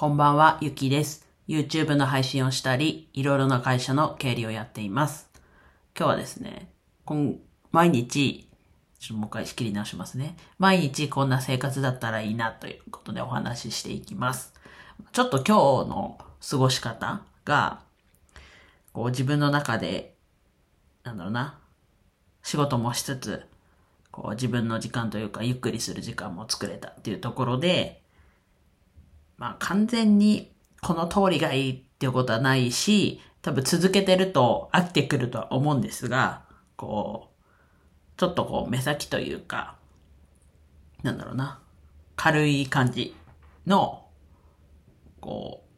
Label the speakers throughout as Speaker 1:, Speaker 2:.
Speaker 1: こんばんは、ゆきです。YouTube の配信をしたり、いろいろな会社の経理をやっています。今日はですね、今毎日、ちょっともう一回仕切り直しますね。毎日こんな生活だったらいいなということでお話ししていきます。ちょっと今日の過ごし方が、こう自分の中で、なんだろうな、仕事もしつつ、こう自分の時間というかゆっくりする時間も作れたっていうところで、まあ完全にこの通りがいいっていうことはないし、多分続けてると飽きてくるとは思うんですが、こう、ちょっとこう目先というか、なんだろうな、軽い感じの、こう、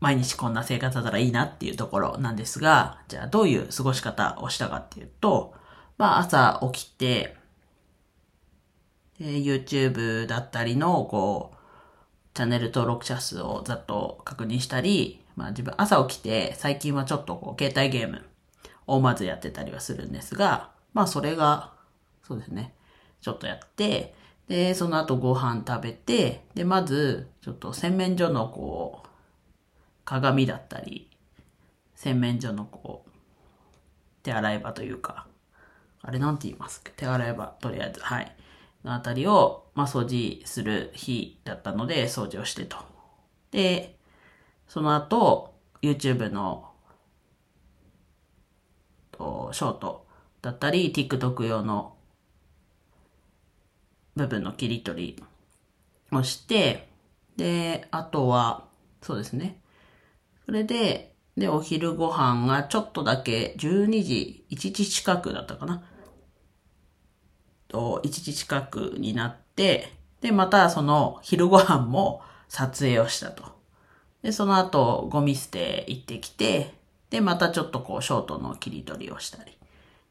Speaker 1: 毎日こんな生活だったらいいなっていうところなんですが、じゃあどういう過ごし方をしたかっていうと、まあ朝起きて、で YouTube だったりの、こう、チャンネル登録者数をざっと確認したり、まあ自分朝起きて最近はちょっとこう携帯ゲームをまずやってたりはするんですが、まあそれが、そうですね、ちょっとやって、で、その後ご飯食べて、で、まずちょっと洗面所のこう、鏡だったり、洗面所のこう、手洗い場というか、あれなんて言いますか手洗い場、とりあえず、はい。のあたりを、まあ、掃除する日だったので、掃除をしてと。で、その後、YouTube の、と、ショートだったり、TikTok 用の部分の切り取りをして、で、あとは、そうですね。それで、で、お昼ご飯がちょっとだけ12時、1時近くだったかな。と、1時近くになって、で、またその昼ご飯も撮影をしたと。で、その後、ゴミ捨て行ってきて、で、またちょっとこう、ショートの切り取りをしたり。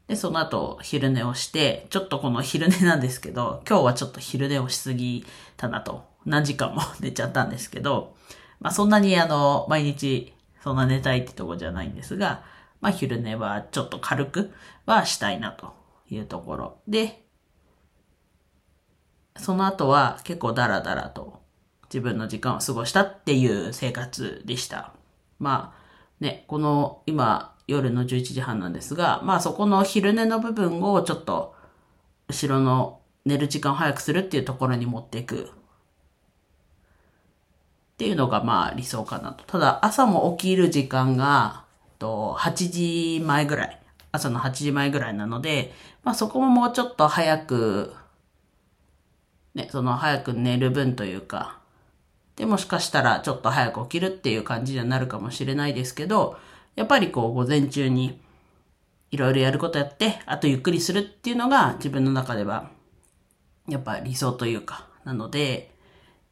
Speaker 1: で、その後、昼寝をして、ちょっとこの昼寝なんですけど、今日はちょっと昼寝をしすぎたなと。何時間も寝ちゃったんですけど、まあそんなにあの、毎日そんな寝たいってとこじゃないんですが、まあ昼寝はちょっと軽くはしたいなというところで、その後は結構ダラダラと自分の時間を過ごしたっていう生活でした。まあね、この今夜の11時半なんですが、まあそこの昼寝の部分をちょっと後ろの寝る時間を早くするっていうところに持っていくっていうのがまあ理想かなと。ただ朝も起きる時間が、と8時前ぐらい。朝の8時前ぐらいなので、まあそこももうちょっと早く、ね、その早く寝る分というか、で、もしかしたらちょっと早く起きるっていう感じになるかもしれないですけど、やっぱりこう午前中にいろいろやることやって、あとゆっくりするっていうのが自分の中では、やっぱ理想というか、なので、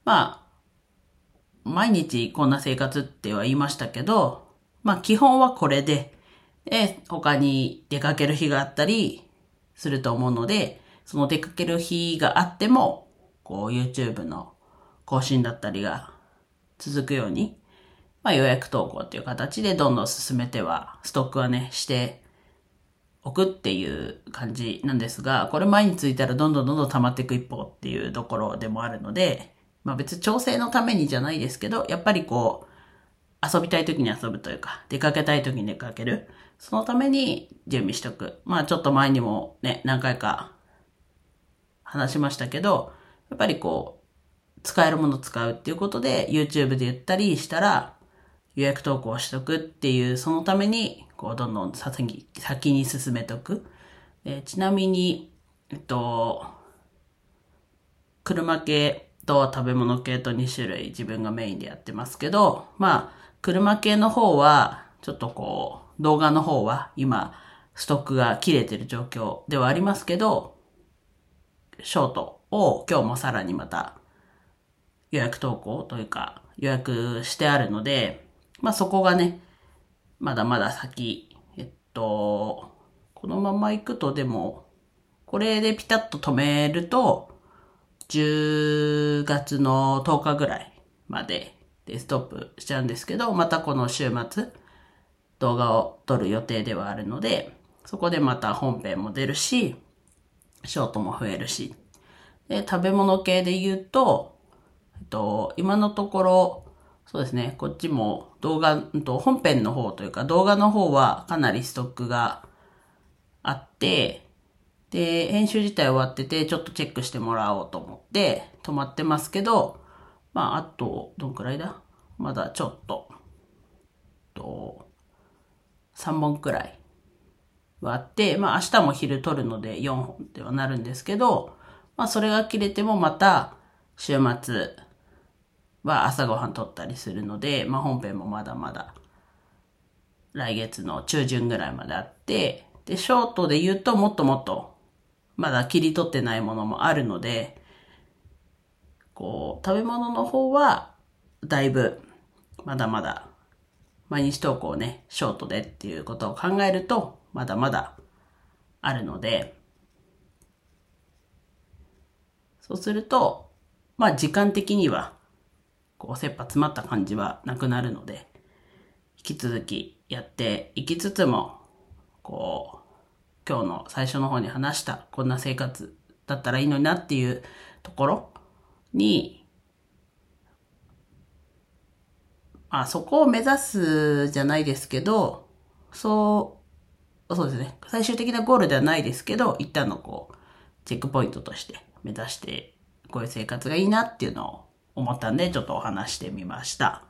Speaker 1: まあ、毎日こんな生活っては言いましたけど、まあ基本はこれで、で、他に出かける日があったりすると思うので、その出かける日があっても、こう YouTube の更新だったりが続くように、まあ予約投稿っていう形でどんどん進めては、ストックはね、しておくっていう感じなんですが、これ前についたらどんどんどんどん溜まっていく一方っていうところでもあるので、まあ別に調整のためにじゃないですけど、やっぱりこう、遊びたい時に遊ぶというか、出かけたい時に出かける。そのために準備しとく。まあちょっと前にもね、何回か話しましたけど、やっぱりこう、使えるもの使うっていうことで、YouTube で言ったりしたら、予約投稿しとくっていう、そのために、こう、どんどん先に先に進めとく。えちなみに、えっと、車系と食べ物系と2種類自分がメインでやってますけど、まあ、車系の方は、ちょっとこう、動画の方は今、ストックが切れてる状況ではありますけど、ショートを今日もさらにまた予約投稿というか予約してあるので、まあそこがね、まだまだ先、えっと、このまま行くとでも、これでピタッと止めると、10月の10日ぐらいまででストップしちゃうんですけど、またこの週末動画を撮る予定ではあるので、そこでまた本編も出るし、ショートも増えるし。で、食べ物系で言うと、えっと、今のところ、そうですね、こっちも動画、うんと本編の方というか動画の方はかなりストックがあって、で、編集自体終わってて、ちょっとチェックしてもらおうと思って止まってますけど、まあ、あと、どんくらいだ？まだちょっと、と、3本くらいはあって、まあ明日も昼撮るので4本ではなるんですけど、まあそれが切れてもまた週末は朝ごはん撮ったりするので、まあ本編もまだまだ来月の中旬ぐらいまであって、で、ショートで言うともっともっとまだ切り取ってないものもあるので、こう、食べ物の方はだいぶまだまだ毎日投稿ね、ショートでっていうことを考えると、まだまだあるので、そうすると、まあ時間的には、こう、切羽詰まった感じはなくなるので、引き続きやっていきつつも、こう、今日の最初の方に話したこんな生活だったらいいのになっていうところに、まあ、そこを目指すじゃないですけど、そう、そうですね。最終的なゴールではないですけど、一旦のこう、チェックポイントとして目指して、こういう生活がいいなっていうのを思ったんで、ちょっとお話してみました。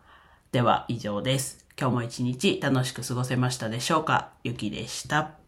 Speaker 1: では以上です。今日も一日楽しく過ごせましたでしょうか？ゆきでした。